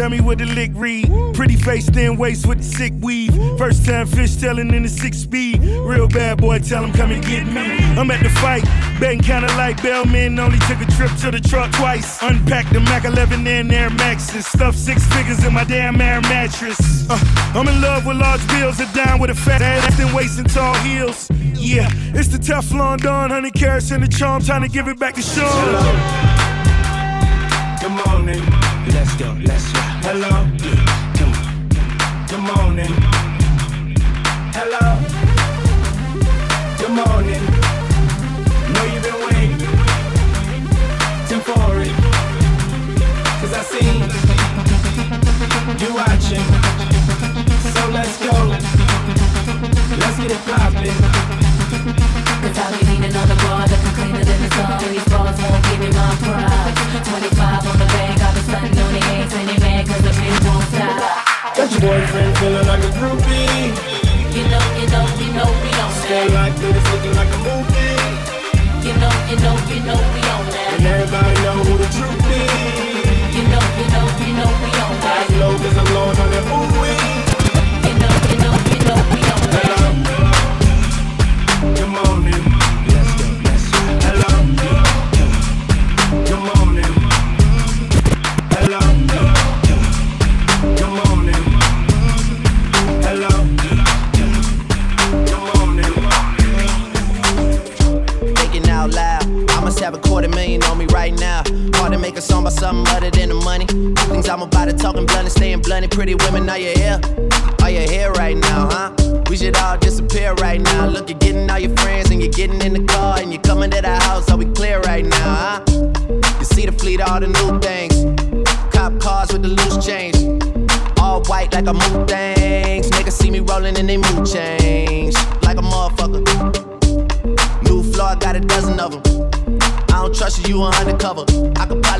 tell me what the lick read. Pretty face, thin waist with the sick weave. First time fish telling in the six speed. Real bad boy, tell him come and get me. I'm at the fight, betting kinda like Bellman. Only took a trip to the truck twice. Unpacked the Mac 11 and Air Maxes. Stuffed six figures in my damn air mattress. Uh, I'm in love with large bills, and down with a fat ass and waist and tall heels. Yeah, it's the Teflon Don, 100 carats and the charm, trying to give it back to Sean. Good morning. Let's go, let's go. Hello. Good morning. Hello. Good morning. Know you've been waiting. Tim for it. Cause I see you watching. Boyfriend feeling like a groupie. You know, you know, you know we on Stay that like this, looking like a movie. You know, you know, you know we on that. And everybody know who the truth is. You know, you know, you know we on that. As low as I'm blowing on that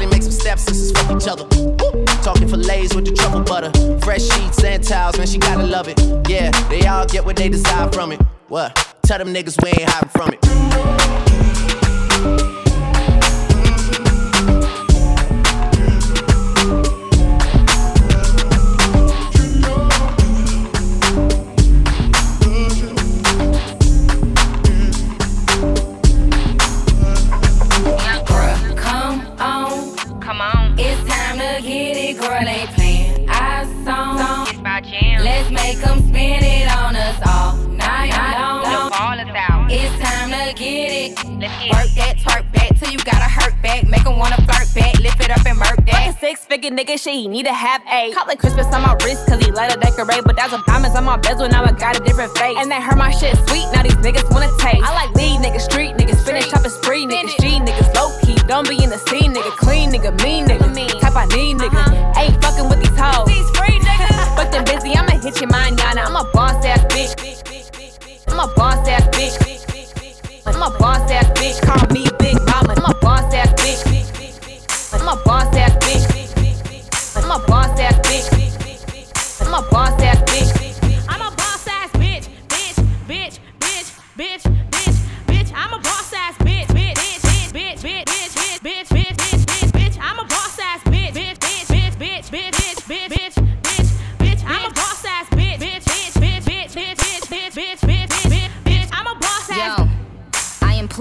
probably make some steps sisters fuck each other. Woo. Talking fillets with the truffle butter. Fresh sheets and towels, man, she gotta love it. Yeah, they all get what they desire from it. What? Tell them niggas we ain't hiding from it. Back. Make 'em wanna flirt back. Lift it up and murk a that. six figure nigga, shit, he need to have a Call it Christmas on my wrist, cause he let her decorate. But that's a diamonds on my bezel, now I got a different face. And they heard my shit sweet, now these niggas wanna taste. I like lead niggas, street niggas, finish chopping spree niggas, G niggas, low key. Don't be in the scene, nigga, clean nigga, mean nigga. Type I need nigga. Uh-huh. Ain't fucking with these hoes. These free niggas. Fuck them busy, I'ma hit your mind, yana. I'm a boss ass bitch. I'm a boss ass bitch. I'm a boss ass bitch, call me Big Mama. I'm a boss ass bitch. I'm a boss ass bitch. I'm a boss ass bitch. I'm a boss ass bitch. I'm a boss ass bitch, bitch, bitch, bitch, bitch.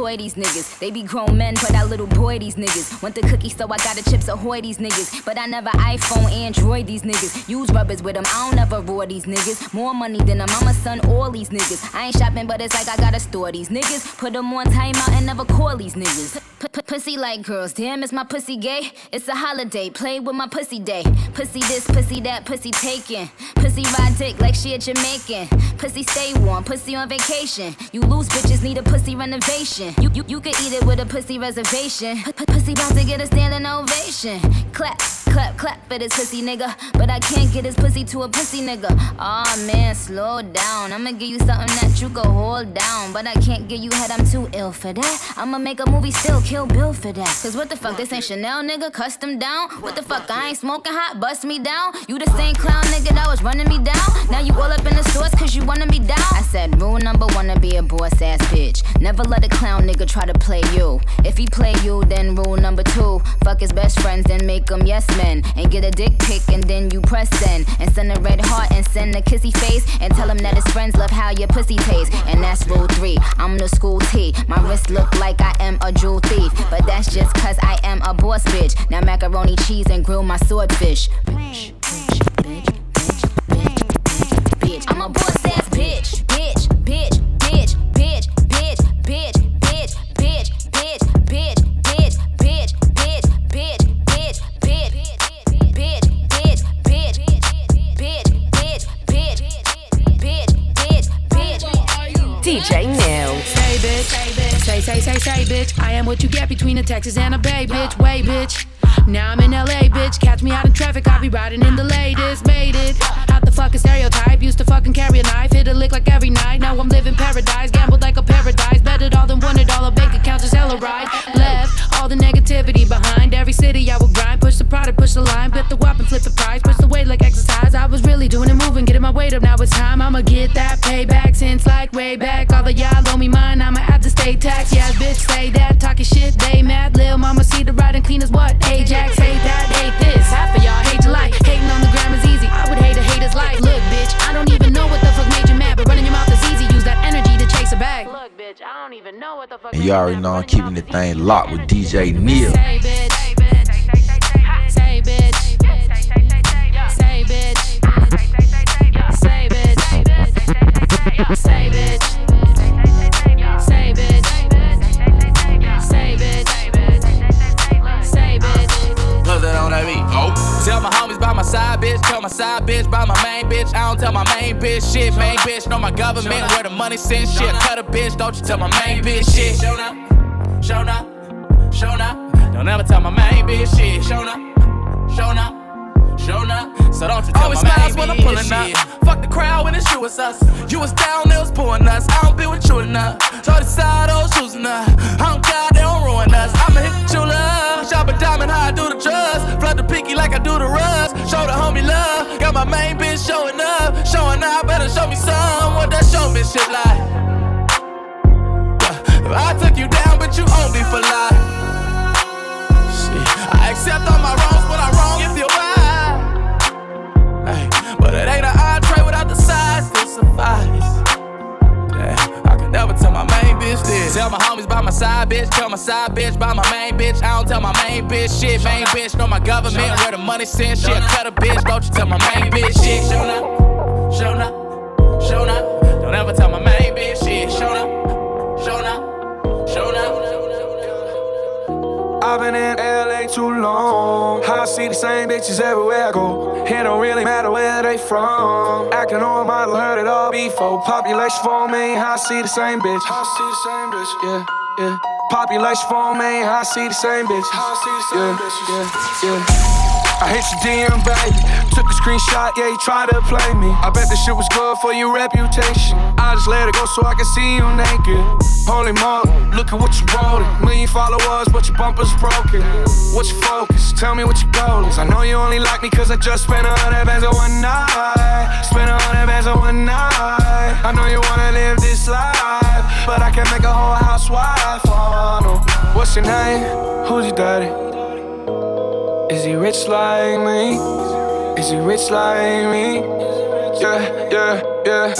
Employ these niggas. They be grown men, but I little boy these niggas. Want the cookie, so I got the chips ahoy these niggas. But I never iPhone, Android these niggas. Use rubbers with them, I don't ever roar these niggas. More money than a mama, son, all these niggas. I ain't shopping, but it's like I gotta store these niggas. Put them on timeout and never call these niggas. P- p- pussy like girls, damn, is my pussy gay? It's a holiday, play with my pussy day. Pussy this, pussy that, pussy taken. Pussy ride dick like she a Jamaican. Pussy stay warm, pussy on vacation. You lose bitches, need a pussy renovation. You you, you could eat it with a pussy reservation. P- pussy about to get a standing ovation. Clap, clap. clap, for this pussy nigga. But I can't get his pussy to a pussy nigga. Aw oh, man, slow down. I'ma give you something that you can hold down. But I can't give you head, I'm too ill for that. I'ma make a movie, still kill Bill for that. Cause what the fuck, this ain't Chanel nigga, custom down. What the fuck, I ain't smoking hot, bust me down. You the same clown nigga that was running me down. Now you all up in the stores cause you wanna be down. I said, rule number one to be a boss ass bitch. Never let a clown nigga try to play you. If he play you, then rule number two. Fuck his best friends, then make them yes men. And get a dick pic, and then you press send. And send a red heart, and send a kissy face. And tell him that his friends love how your pussy tastes. And that's rule three. I'm the school T. My wrist look like I am a jewel thief. But that's just cause I am a boss bitch. Now macaroni cheese and grill my swordfish. Bitch, bitch, bitch, bitch, bitch, bitch, bitch. I'm a boss what you get between a Texas and a Bay bitch. Way bitch. Now I'm in LA, bitch. Catch me out in traffic, I'll be riding in the latest. Made it. Out the fucking stereotype. Used to fucking carry a knife, hit a lick like every night. Now I'm living paradise, gambled like a paradise. Bet it all then won it all. A bank account just hella right. Left all the negativity behind. Every city I would grind. Push the product, push the line. Bet the weapon, flip the price. Push the weight like exercise. I was really doing it, moving, getting my weight up. Now it's time. I'ma get that payback since like way back. All the y'all owe me mine. I'ma have to stay tax. Yeah, bitch, say that. Talking shit, they mad. Lil' mama see the riding clean as what? Ajax, hate that, hate this. Half of y'all hate your life. Hating on the gram is easy. I would hate a hater's life. Look, bitch, I don't even know what the fuck made you mad, but running your mouth is easy. Use that energy to chase a bag. Look, bitch, I don't even know what the fuck. And you already know I'm keeping the thing locked with DJ Neil. Bitch, don't you tell my main bitch shit. Show up, show up, show up. Don't ever tell my main bitch shit. Show up, show up. Show up, so don't you tell Always my smiles when I'm pulling up. Fuck the crowd when it's you, it's us. You was down, they was pulling us. I don't be with you enough. Told So decide those shoes enough. I don't care, they don't ruin us. I'ma hit the true love. Shop a diamond, how I do the trust. Flood the pinky like I do the rust. Show the homie love. Got my main bitch showing up. Showing up, better show me some. What that show me shit like? I took you down, but you own me for life. Shit, I accept all my wrongs but I'm wrong if you're. Ay, but it ain't an entree without the sides to suffice. Yeah, I can never tell my main bitch this. Tell my homies by my side bitch, tell my side bitch by my main bitch. I don't tell my main bitch shit. Main bitch know my government where the money sends shit. Cut a bitch, don't you tell my main bitch shit. Show up, show up, show up. Don't ever tell my main bitch shit. Show up, I've been in LA too long. I see the same bitches everywhere I go. It don't really matter where they from. Acting on my heard it all before. Population for me, I see the same bitch. I see the same bitch, yeah, yeah. Population for me, I see the same bitch. I see the same yeah, bitches. yeah, yeah. I hit your DM, baby. Took a screenshot, yeah, you tried to play me. I bet this shit was good for your reputation. I just let it go so I can see you naked. Holy moly, look at what you wrote. Million followers, but your bumper's broken. What's your focus? Tell me what your goal is. I know you only like me cause I just spent a hundred bands on one night. Spent a hundred bands on one night. I know you wanna live this life, but I can make a whole housewife. Oh, no. What's your name? Who's your daddy? Is he rich like me? Is he rich like me? Yeah, yeah, yeah.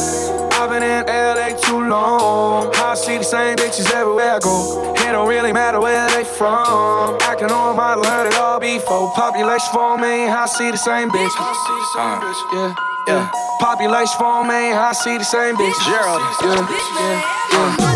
I've been in LA too long. I see the same bitches everywhere I go. It don't really matter where they from. Acting on my heard it all before. Population for me, I see the same bitch. I see the same uh, bitch. Yeah, yeah. Population for me, I see the same bitch. Gerald. Yeah, yeah, yeah.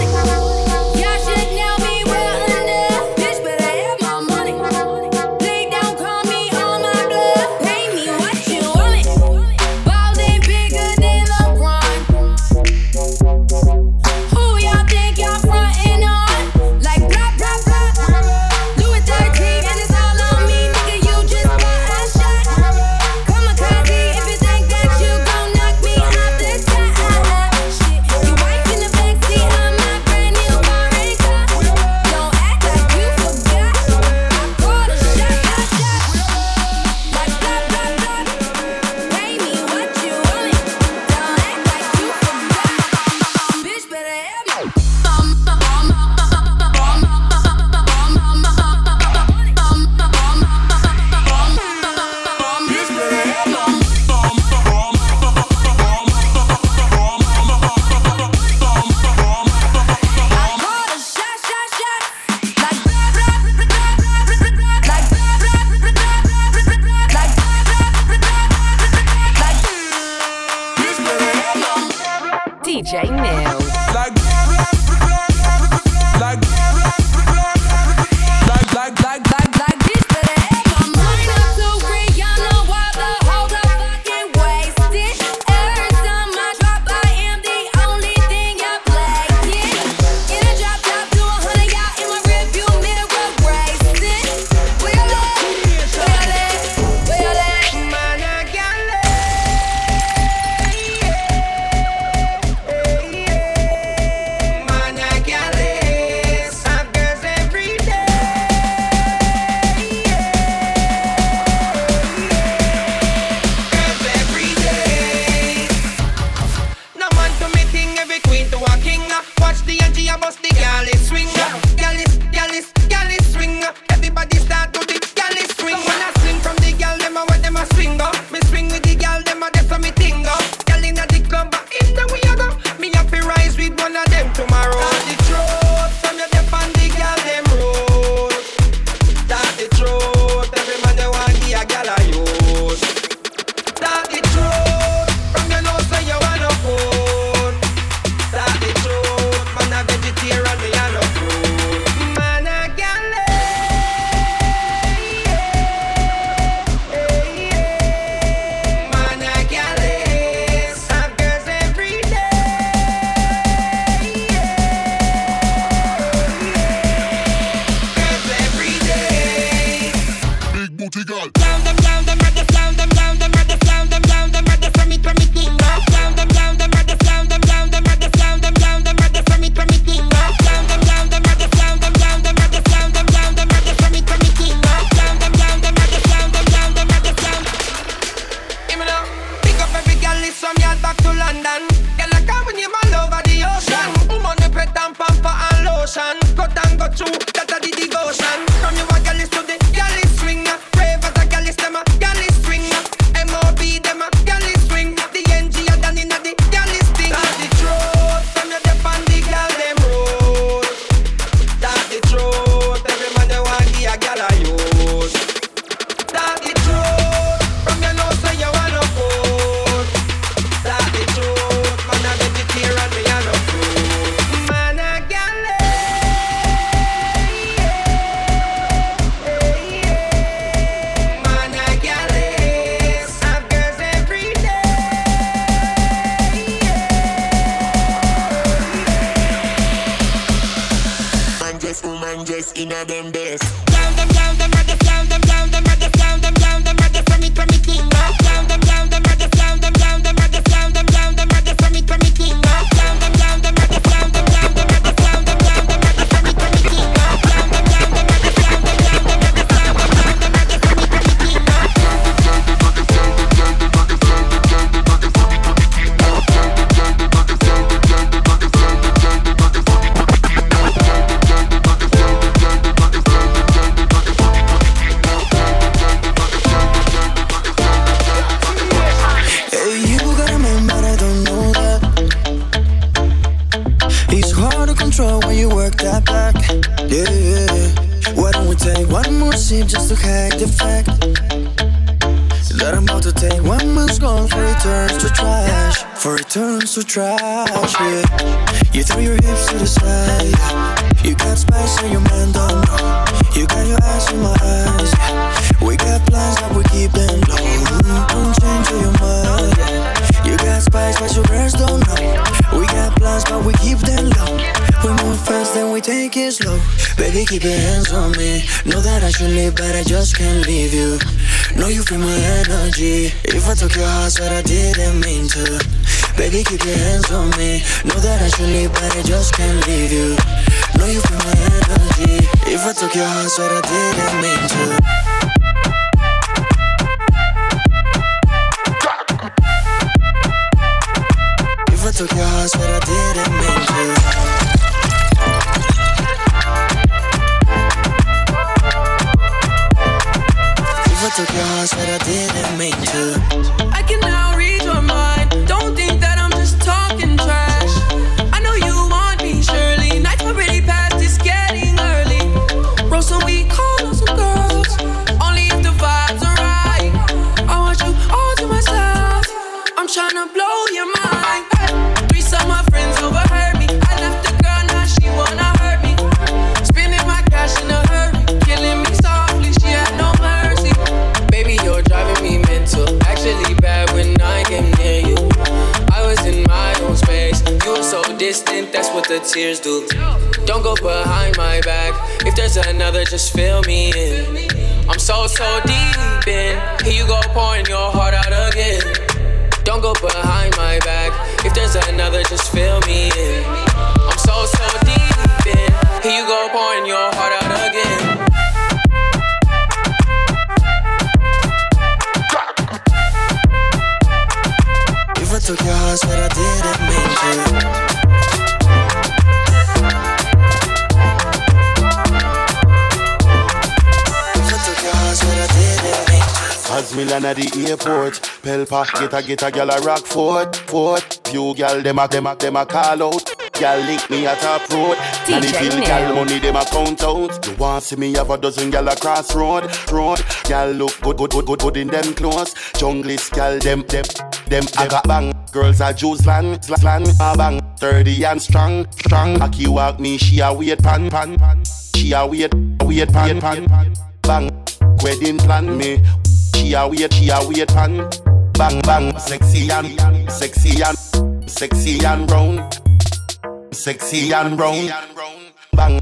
keep your hands on me. Know that I should leave, but I just can't leave you. Know you feel my energy. If I took your heart, but I didn't mean to. Baby, keep your hands on me. Know that I should leave, but I just can't leave you. Know you feel my energy. If I took your heart, but I didn't mean to. took your heart, but I did. didn't mean to. I can tears do. Don't go behind my back. If there's another, just fill me in. I'm so, so deep in. Here you go, pouring your heart out again. Don't go behind my back. If there's another, just fill me in. I'm so, so deep in. Here you go, pouring your heart out again. Took your heart, but I didn't mean to. Million at the airport. Pelpa, get a get a gal a rock fort, fort. Few gal dem a dem a dem a call out. Gal link me at a road. And if you gal money dem a count out. You want see me have a dozen gal a cross road, road. Gal look good, good, good, good, good in them clothes. Junglist gal them dem them I got bang. Girls are juice land, slang, a bang. 30 and strong, strong. Aki walk me, she a wait pan, pan, pan. She a wait, wait pan, pan, bang. Wedding plan me. She a wait, she a wait pan, bang, bang. Sexy and, sexy and, sexy and round, sexy and round. Bang,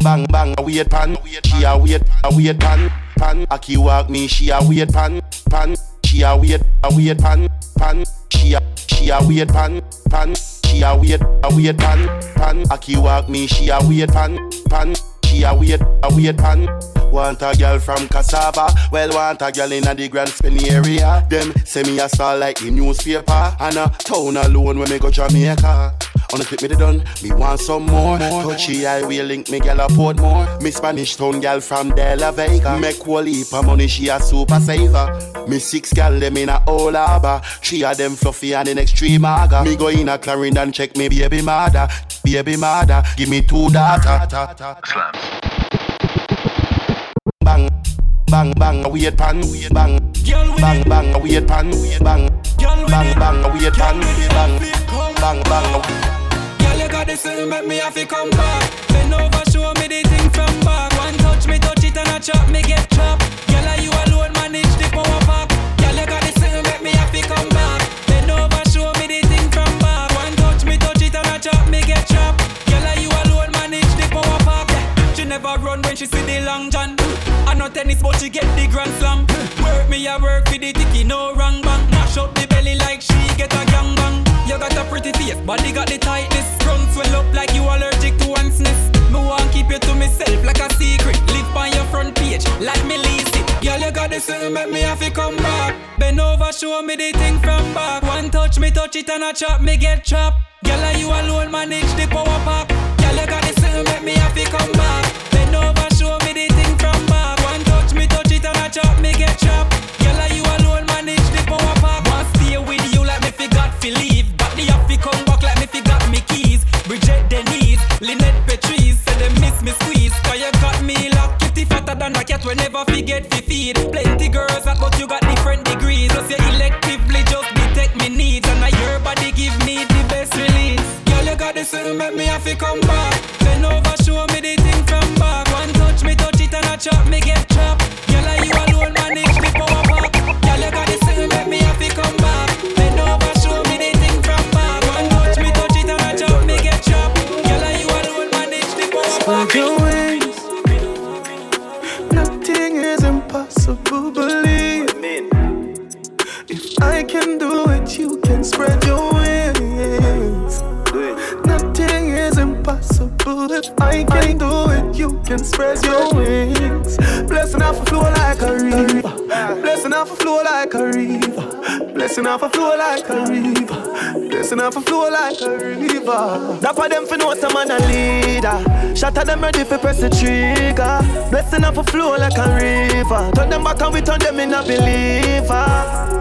bang, bang. A wait pan, she a wait, a wait pan, pan. Aki walk me, she a wait pan, pan. She a wait, a wait pan, pan. She a, she a wait pan, pan. She a wait, a wait pan, pan. Aki walk me, she a wait pan, pan. She a wait, a wait pan. Want a girl from Cassava, well want a girl in a the Grand Spinny area. Them say me a star like the newspaper, and a town alone when me go Jamaica. On the clip me the done, me want some more. Touchy I will link me gal a Portmore. Me Spanish town gal from De La Vega. Make whole heap of money, she a super saver. Me six gal them in a old harbor. Three of them fluffy and in extreme aga. Me go in a Clarendon check me baby mother, baby mother. Give me two data. Bang, bang, bang, a weird pan, bang, bang, bang, a weird pan, bang, bang, bang, a weird pan, bang, bang, bang. Girl, you got the same, make me have to come back. Bend over, show me the thing from back. One touch me, touch it and a chop me get chopped. Girl, are you alone manage the power pack? Girl, you got the same, make me have to come back. Bend over, show me the thing from back. One touch me, touch it and a chop me get chopped. Girl, are you alone manage the power pack? Yeah. She never run when she see the long john. I tennis, but she get the grand slam. Work me, I work for the ticky, no wrong bang. Mash up the belly like she get a gang bang. You got a pretty face, body got the tightness. Front swell up like you allergic to ants-ness. Me want keep you to myself like a secret. Live on your front page like me lease it. Girl, you got the same, make me have to come back. Bend over, show me the thing from back. One touch me, touch it and a chop me get chopped. Girl, are you alone manage the power pack? Girl, you got the same, make me have to come back. Bend over, Bridget Denise, Lynette Patrice, say them miss me squeeze. Cause you got me locked, kitty fatter than a cat. We never forget fi feed. Plenty girls that but you got different degrees. Just you electively just detect me needs. And now your body give me the best release. Girl, you got the same, make me have to come back. Bend over, show me the thing from back. One touch me, touch it and a chop me get Blessing off a flow like a river. Blessing off a flow like a river. That for them for know some man a leader. Shot at them ready for press the trigger. Blessing off a flow like a river. Turn them back and we turn them in a believer.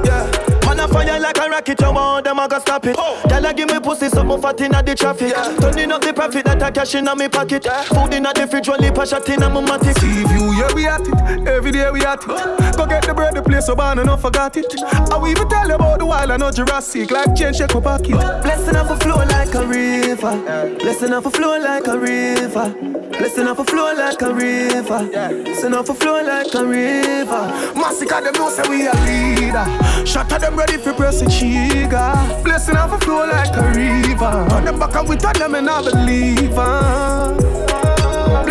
Yeah. Man a fire like a rocket, you want them, I gotta stop it. Oh. Girl, I give me pussy, something fat in the traffic. Turning up the profit that I cash in my pocket. Food in the fridge, only pass shot in my matic. See you, yeah, we at it. Every day we at it. Go get the bread, the place so bad, and I forgot it. I will even tell you about the wild, I know Jurassic. Like change, shake my pocket. Blessing off a flow like a river. Blessing off a flow like a river. Blessing off a flow like a river. Blessing off a flow like a river. Massacre them know say we a leader. Shot at them ready for press the trigger. Blessing off a flow like a river. On the back and we turn them and I believe.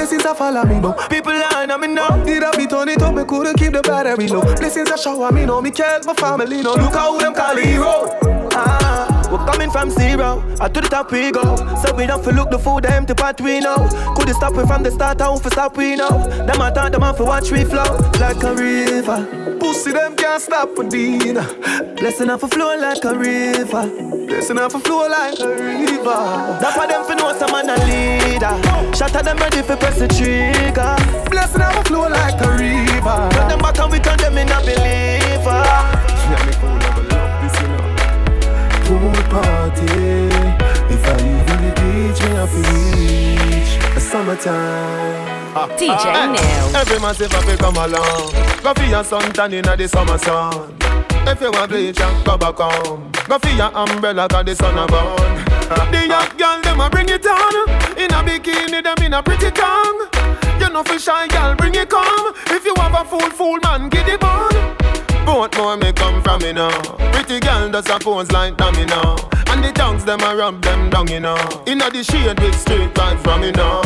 Blessings are follow me, but people line on me now. Did I be turn it up? Me couldn't keep the battery low. Blessings are shower me, know me care my family. No, look how them call hero. Ah. We're coming from zero, I to the top we go. So we don't feel look the food empty part we know. Could you stop it from the start? I won't stop we know. Them I thought them off for watch we flow like a river. Pussy them can't stop for dinner. Blessing off a flow like a river. Blessing off a flow like a river. That's why them for know some man a leader. Shot at them ready for press the trigger. Blessing off a flow like a river. Tell them back and we turn them in a believer. Yeah, party. If I even the beach, me have to reach. A summertime. DJ Ah, Neil. Every massive have to come along. Go for your suntan in the summer sun. If you want bleach and go back home. Go for your umbrella cause the sun a burn. The young girl them a bring it on. In a bikini them in a pretty tongue. You know for shy girl bring it come. If you have a fool fool man get it on. Both more may come from me now. Pretty girl does a pose like dummy now. And the tongues them a rub them down you know. Inna the shade with straight vibes from me now.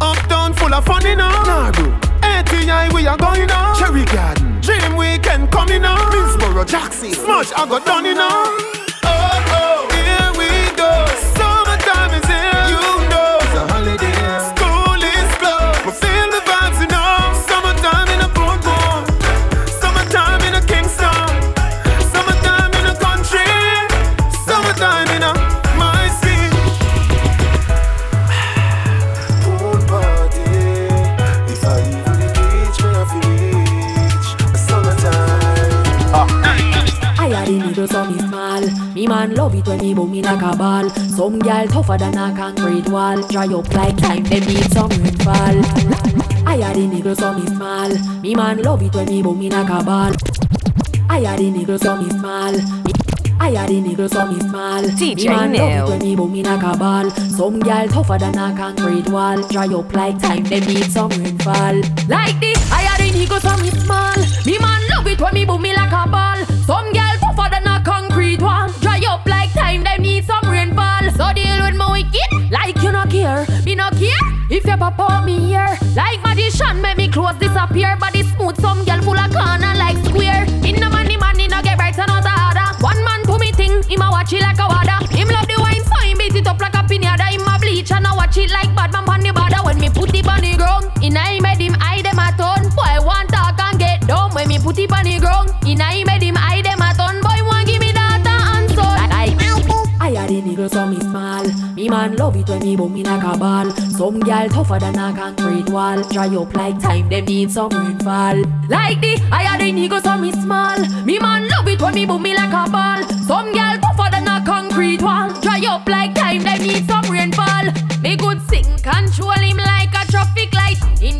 Uptown full of fun, you know. Nah, bro. ATI, we are going now. Cherry Garden. Dream Weekend coming now. Minsboro, Jackson. Smash, I got done, you know. Them need some rainfall I had the needle so me small. Me man love it when me boom in a ball I had the needle so me small. Me- I had the needle so me small. DJ Me man love it when me boom in a ball Some gal tougher than a concrete wall. Dry up like time, them need some rainfall Like the I had the needle so me small. Me man love it when me boom me like a ball Some gal if you pop out me here Like magician make me clothes disappear. Body smooth, some gal full of corner like square. In the money, money no get bright and out harder One man to me thing, him a watch it like a water. Him love the wine so him beat it up like a pinata. Him a bleach and I watch it like bad man pon the border. When me put it on the ground, in I made him eye them a ton Boy want talk and get dumb When me put it on the ground, in I made it when me boom in a ball. Some gal tougher than a concrete wall. Dry up like time, them need some rainfall. Like the I had the niggas on me small. Me man love it when me boom me like a ball. Some gal tougher than a concrete wall. Dry up like time, them need some rainfall. Me good sing, control him like a traffic light. He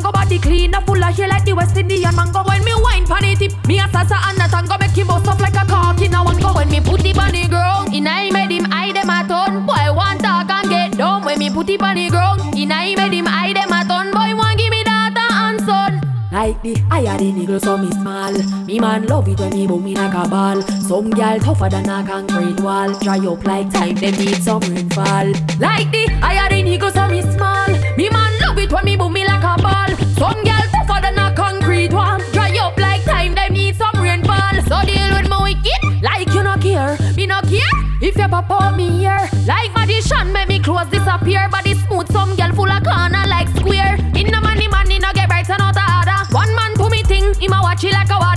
spanky like cock and go body clean A full of hair like the West Indian mango. When me wine pan it me a salsa and a tango Make him bust up like a cock in a one go. When me put it on the ground, in I made him eye them a ton Boy want talk and get dumb. When me put it on the ground, in I made him eye them a ton Boy want give me data and son. Like the had the niggas so me small. Me man love it when me boom in a ball Some gal tougher than a concrete wall. Dry up like time, them need some rainfall. Like the had the niggas so me small. Me man when me boom me like a ball. Some gal tougher than a concrete wall. Dry up like time, them need some rainfall. So deal with my wicked like you no care. Me no care if you pop out me here Like magician make me clothes disappear. Body smooth, some gal full of corner like square. In the money, money no get bright and out harder One man to me thing, him a watch it like a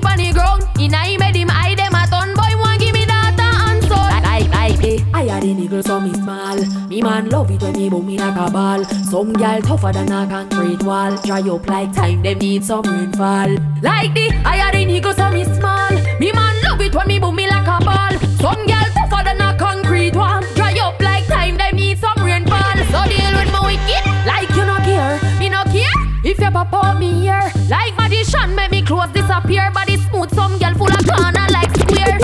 dumb When me put it on the ground, in I made him eye them a ton Boy want give me data and son Like, like, eh. I had the niggas so me small. Me man love it when me boom me like a ball Some gal tougher than a concrete wall. Dry up like time, them need some rainfall. Like the I had the niggas so me small. Me man love it when me boom me like a ball Some gal tougher than a concrete wall. Dry up like time, them need some rainfall. So deal with my wicked. Like you no care. Me no care if you pop me here Like magician make me clothes disappear Body smooth, some gal full of corner like square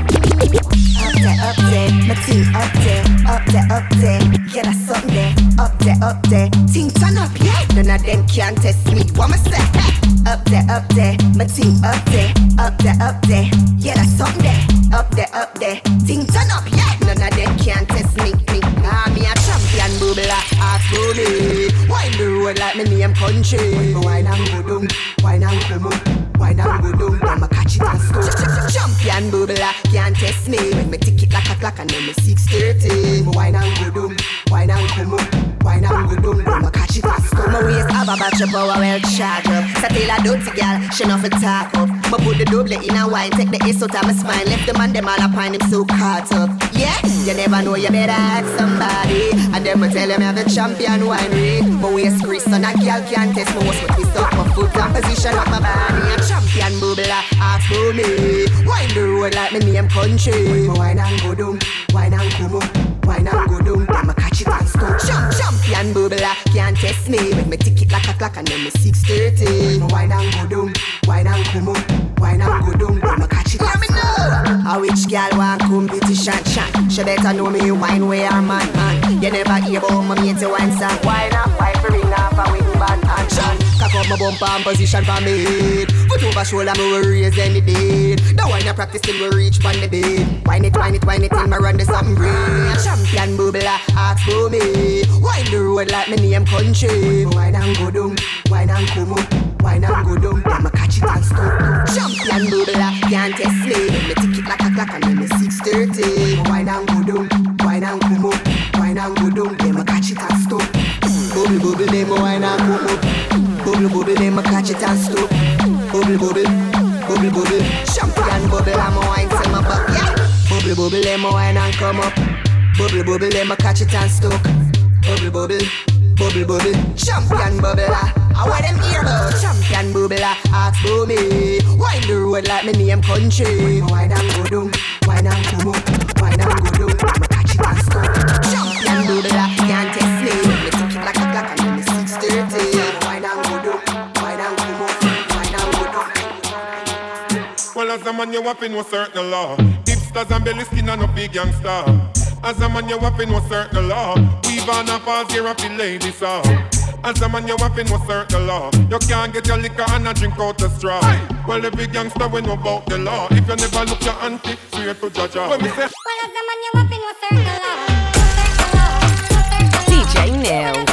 Up there, up there, my team up there, up there, up there. Yeah, that's something there. Up there, up there. Team turn up, yeah. None of them can test me. What say? Up there, up there, my team up there, up there, up there. Yeah, that's something there. Up there, up there. Team turn up, yeah. None of them can test me. Me, ah, me a champion, bubble, ass booty. Road like me name country. Wine and go down, wine and come up. Wine and go down, me catch it and score. Champion bubbler, can't test me. When me tick it like a clock and then me 6.30. Me wine and go down, wine and come up. Wine and go down, me catch it and score. Me have a of power well charge up. So tell a dirty girl, she not fi talk up. But put the double in a wine, take the ace out of my spine. Left the man them all up on him so caught up. Yeah, you never know, you better ask somebody. And them will tell him I'm the champion wine rate. But we Chris and a girl can't test me. What's with this up my foot and position up my body. A champion bubbler, ask for me. Wine the road like me name country. Wine and go down, wine and come up. Wine and go down, then I catch it and stop. Champ, champion bubbler, can't test me. When me tick it like a clock and then me 6.30. Wine and go down, wine and come up. Wine and go down, then I catch it and stop. A which girl want competition chat? She better know me wine where her man man. You never hear about my mate one song. Wine up, wine for ring off a wing band and shot. Cock up my bumper and position for me head. Foot over shoulder, me will raise any dead. The wine I practice till we reach on the bed. Wine it, wine it, wine it till me run the something great. Champion bubbler, ask for me. Wine the road like me name country. Wine and go down, wine and come up. Wine and go down, then me catch it and stop. Champion bubbler, can't test me. Me tick it like a clock and then me 6.30. Wine and go down, wine and come up. Wine and go down, then me catch it and stop. Bubble bubble, then me wine and up. Bubble bubble, then me catch it and stop. Bubble bubble, bubble bubble. Champion bubble, I'm a wine to my butt, yeah. Bubble bubble, then me wine and come up. Bubble bubble, then me catch it and stuck. Bubble bubble, bubble bubble. Champion bubble, ah. I want them hear about. Champion bubble, ah. ask for me. Wine the road like me name country. Wine and go down, wine and come up. Wine and go down, me catch it and stuck. Champion bubble, ah. A man, you have to know certain law. Hipsters and belly skin and no big gangster. As a man, you have to know certain law. Weave on a pause here of the ladies out. As a man, you have to know certain law. You can't get your liquor and a drink out the straw. Well, the big gangster we know about the law. If you never look your auntie, straight to judge her. When we say, DJ Neil.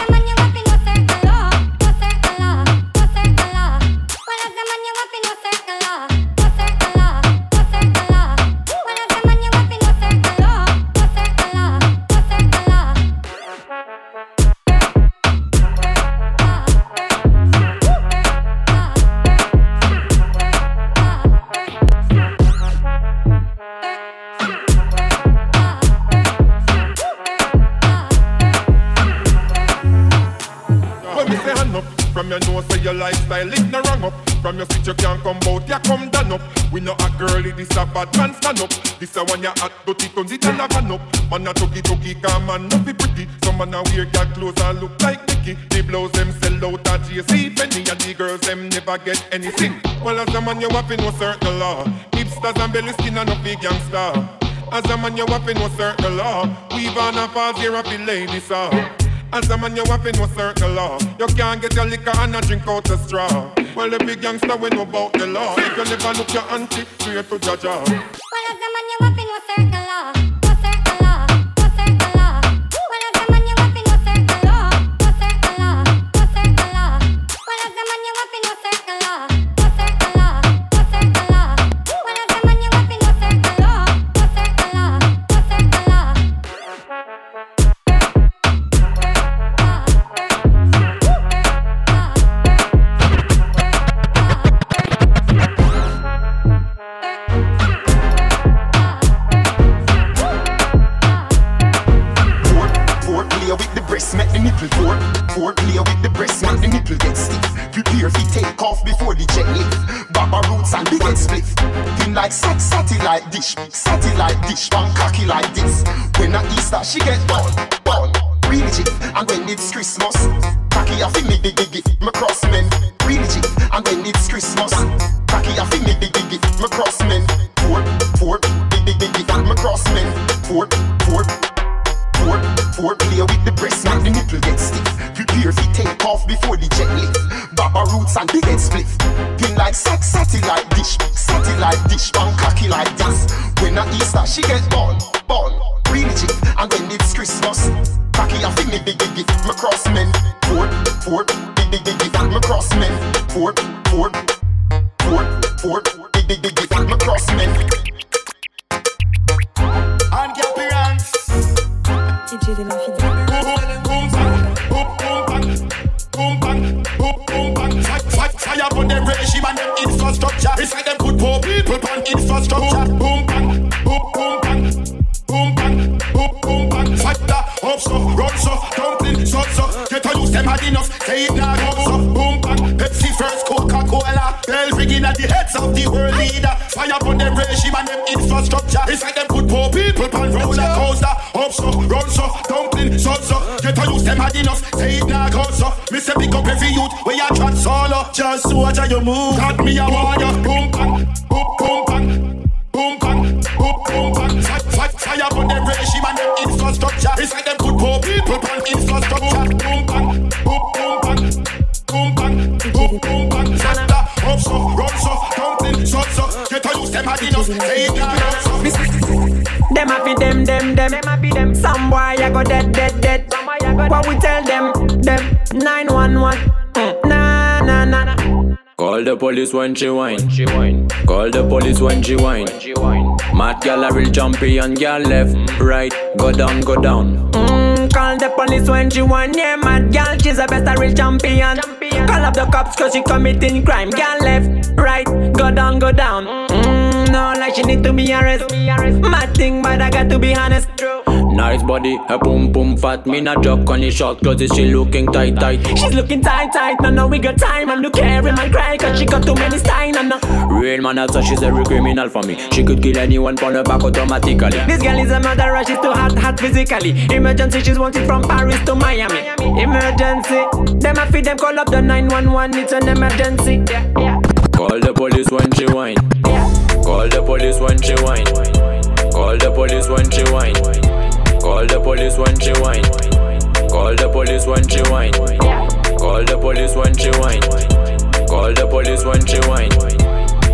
Your lifestyle it no wrong up. From your seat you can't come out, you come down up. We know a girlie, this a bad man stand up. This a one you hot, dirty tons it and a van up. Man a tuggy tuggy, come man no be pretty. Some man a wear girl clothes and look like Mickey. The blows them sell out at JC Penney and the girls them never get anything. Well as a man you have know certain law. Hipsters and belly skin and no big gangster. As a man you have know certain law. Weave on a pause here of the ladies out. As a man, you have to know certain law. You can't get your liquor and a drink out the straw. Well, the big gangster we know about the law. If you never look your auntie, straight to judge her. Four, dish, satellite dish, one cocky like this. When a Easter she get ball, ball, really chick. And when it's Christmas, cocky a fi me big gift, me cross men, really chick. And when it's Christmas, cocky a fi me big gift, me cross men. Four, four, big gift, me cross men. Four, four. Four, four, play with the breast, make the nipple get stiff. Prepare fi take off before the jet lift. Baba roots and big head split. Thin like sat satellite dish, satellite dish, one cocky like this. When a Easter she get born, born, really chick. And when it's Christmas, cocky a fi me big me cross men. Four, four, big big gift, me cross men. Four, four, four, four, infrastructure. Boom, bang, boom, boom, bang, boom, bang, boom, boom, bang. Fight that up so, run so, dumpling so, so. Get to use them hard enough. Say it now, Bell ringing at the heads of the world leader. Fire upon them regime and them infrastructure. It's like them could poor people on roller coaster. Up so, run so, dumpling so, so. Get to use them hard enough. Say it now, go so. Me say pick up every youth where you trot solo. Just watch how you move. Got me a warrior. Boom, bang, boom, boom, bang. Boom, bang, boom, boom, bang. Fire, fire, fire upon them regime and them infrastructure. It's like them could poor people on infrastructure. Them hard enough. Say it now, go so. Them a fi them, them, them. Them a fi them. Some boy I go dead, dead, dead. What we tell them, them. Nine one one. Mm. Nah, nah, nah, nah. Call the police when she whine. Call the police when she whine. Mad gal a real champion, gal left, right, go down, go down. Mm, call the police when she whine. Yeah, mad girl, she's the best a real champion. Call up the cops cause she committing crime. Girl left, right, go down, go down. Mm, like she need to be arrested. Mad thing, but I got to be honest. Nice body, a boom boom fat. Me not joke on the short clothes, she looking tight tight. She's looking tight, tight. No, no, we got time. And look here, man cry cause she got too many stein. And no. Real man, why she's a real criminal for me. She could kill anyone on her back automatically. This girl is a murderer, she's too hot, hot physically. Emergency, she's wanted from Paris to Miami. Emergency, them I feed them call up the 911, it's an emergency. Yeah, yeah. Call the police when she whine. Call the police when she whine. Call the police when she whine. Call the police when she whine. Call the police when she whine. Call the police when she whine. Call the police when she whine.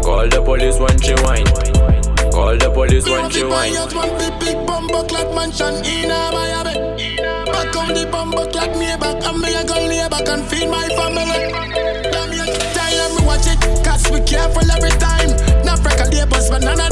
Call the police when she whine. Call the police when she whine. one big big bumbo clad mansion in Miami. Back on the bumbo clad back and me a lay back and feed my family. Damn you, tell me watch it, cause we careful every time. when none of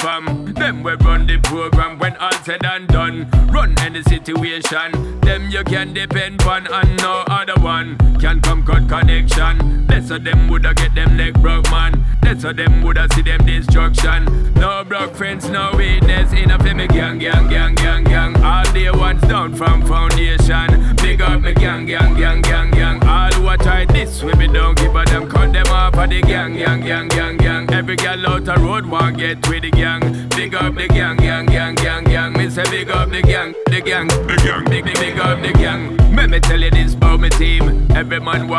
fam, them we run the program when all said and done. Run any situation,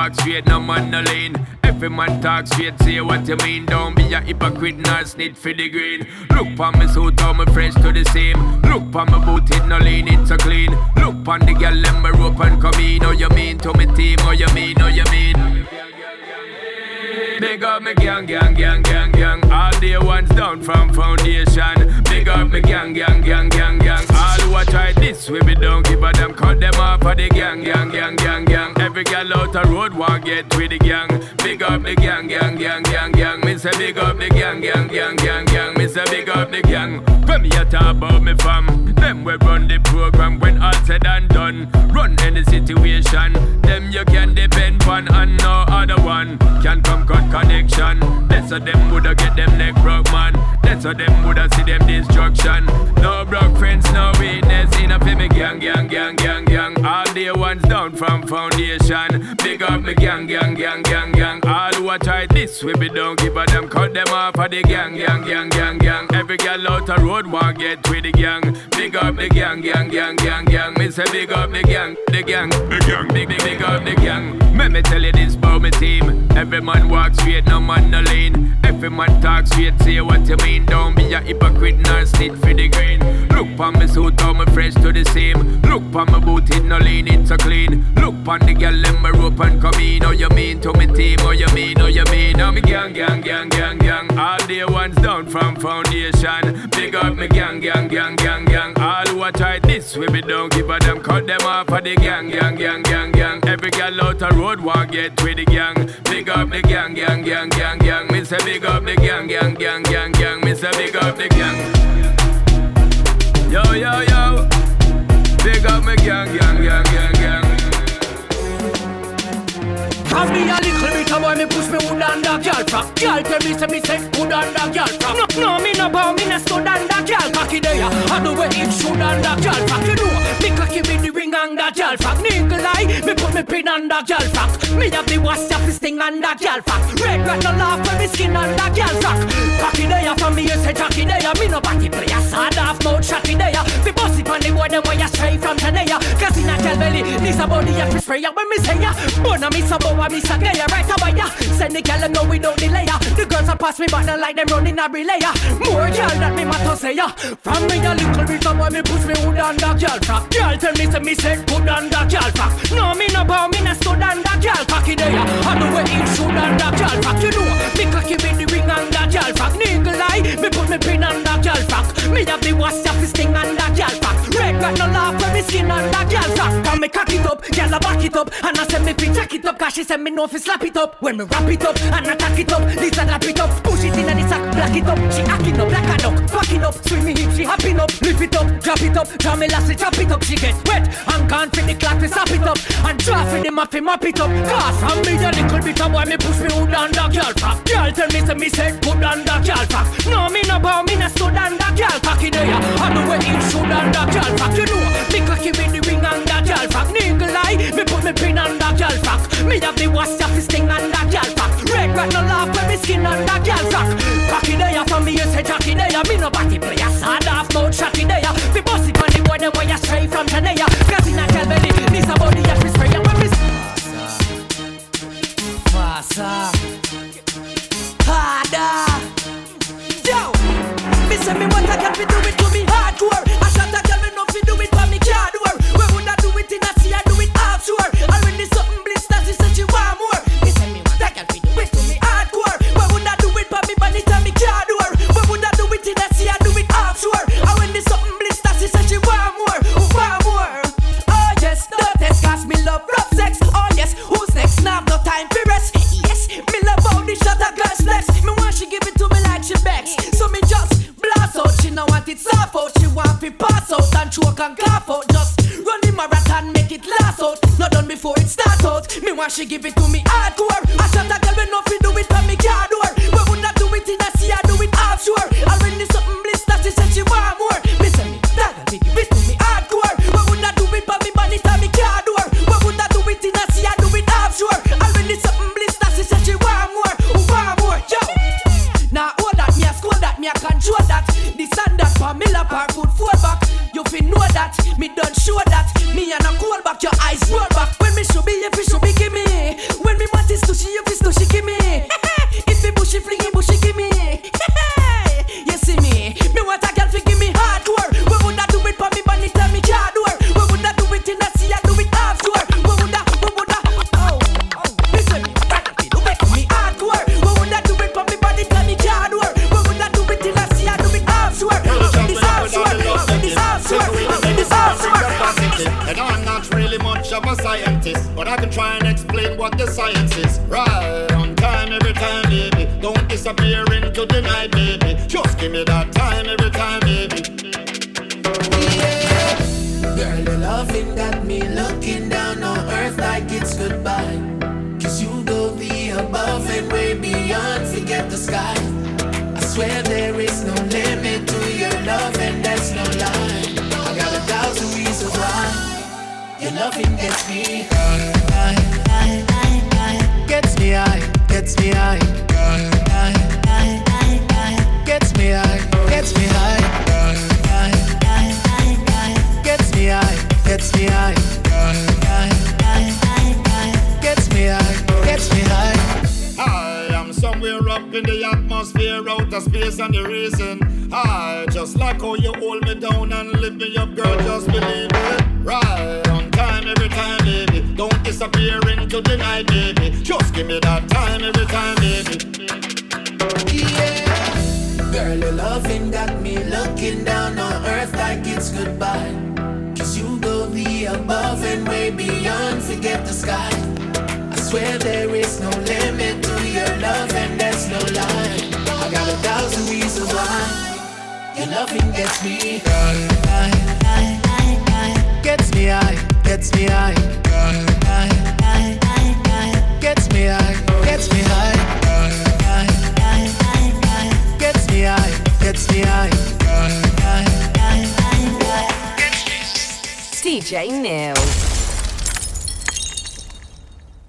Walks straight, no man no lane. Every man talk straight, say what you mean. Don't be a hypocrite nor snitch for the green. Look pon me suit, how me fresh to the same. Look pon my boot, it no lean, it's so clean. Look pon the girl, let me rope and come in. How you mean to me team? How you mean? How you mean? Big up me gang, gang, gang, gang, gang. All day ones down from foundation. Big up me gang, gang, gang, gang, gang. Who a try this, we be don't give a damn. Cut them off of the gang, gang, gang, gang, gang. Every gal out the road want get with the gang. Big up the gang, gang, gang, gang, gang. Me say big up the gang, gang, gang, gang, gang. Me say big up the gang. When me a talk about me fam, them we run the program when all said and done. Run any situation, them you can depend on and no other one can come cut connection. That's how them woulda get them neck broke man. How them woulda see them destruction. No broke friends, no weakness. In me gang, gang, gang, gang, gang. All day ones down from foundation. Big up me gang, gang, gang, gang, gang. All who a try this, we be don't give a them. Cut them off of the gang, gang, gang, gang, gang. Every gal out the road want get with the gang. Big up the gang, gang, gang, gang, gang. Me say big up the gang, the gang, the gang, big, big, big up the gang. Let me tell you this about me team. Every man walk straight, no man no lane. Every man talk straight, say what you mean. Don't be a hypocrite nor snitch for the green. Look pon me suit, how me fresh to the same. Look pon my boot, it no lean, it's so clean. Look pon the girl, let me rope and come in. How you mean to me team? How you mean? How you mean? Now me gang, gang, gang, gang, gang. All day ones down from foundation. Big up me gang, gang, gang, gang, gang. All who a try this, we be don't give a damn. Cut them off of the gang, gang, gang, gang, gang. Every girl out the road want get with the gang. Big up the gang, gang, gang, gang, gang. Me say big up the gang, gang, gang, gang, gang. Me say big up the gang. Yo, yo, yo. Big up me gang, gang, gang, gang, gang. Cause me a little bit of boy, me push me wood under girl frack Girl tell me say me say good under girl frack No, no, me no bow, me no stood under girl cocky there I do what it should under girl frack You know, me cocky me the ring under girl frack Nigga lie, me put me pin under girl frack Me have the wash up this thing under girl frack Red rat no laugh when me skin under girl frack Cocky there from me, you say jockey there Me no body player, sad off mouth shotty there. The boss it on the boy, them way you straight from Tanea Cause in a girl belly, this a body you spray ya. When me say ya, bona me so bow, me so gay ya Right away ya, send the girl know without delay ya. The girls a pass me but not like them running a relay ya. More girl that me matter say ya. From me a little bit of boy, me push me wood under girl frack Girl tell me say me said good under girl frack No me no bow, me no stood under girl cocky there ya. I do what it should under girl frack You know, me cocky with the ring under girl frack Nigga lie, me put me pin under girl frack Me have the wash up this thing under girl frack Red rat no laugh when me skin under girl frack Come me cock it up, girl a back it up. And I say me fi jack it up Cause she say me know fi slap it up. When me wrap it up and attack it up Lisa lap it up, push it in the sack Black it up, she acting up like a duck Back it up, swing me hip, she hopping up. Lift it up, drop it up, draw me last, chop it up. She get wet and gone for the clock, we stop it up. And draw for the map, map it up. Cause from me a little bit of boy, me push me hood under girl frack Girl tell me say me said good under girl frack No me no bow, me no stood under girl cocky there I do what it should under girl. Frack You know, me cocky with the ring under girl. Frack Nigga lie, me put me pin under girl. Frack Me have the wash off this thing under girl. Frack Red rat no laugh when me skin under girl. Frack Cocky there from me you say jockey there Me no body player, sad off mouth shotty there The boss it on the boy them way you straight from Tanea Cause in a girl belly, this a body you fi spray ya when me Passa. harder. Me say me want a girl fi do it to me hardcore. Choke and cough out. Just run the marathon, make it last out. Not done before it start out. Me want she give it to me hardcore. I shot a girl we no fi do it the night, baby. Just give me that time every time, baby. Yeah. Girl, the loving got me looking down on earth like it's goodbye. Cause you go the above and way beyond, forget the sky. I swear there is no limit to your love, and that's no lie. I got a thousand reasons why your loving gets me high, high, high, high, high. gets me high, gets me high, gets me high, gets me high, gets me high. gets me high, gets me high. I am somewhere up in the atmosphere, outer space, and the reason. I just like how you hold me down and lift me up, girl. Just believe it. Right on time every time, baby. Don't disappear into the night, baby. Just give me that time every time, baby. Yeah. Girl, your loving got me looking down on earth like it's goodbye. Cause you go the above and way beyond, forget the sky. I swear there is no limit to your love, and that's no lie. I got a thousand reasons why your loving gets me high. Gets me high, gets me high, gets me high, gets me high, high, high. DJ Neil.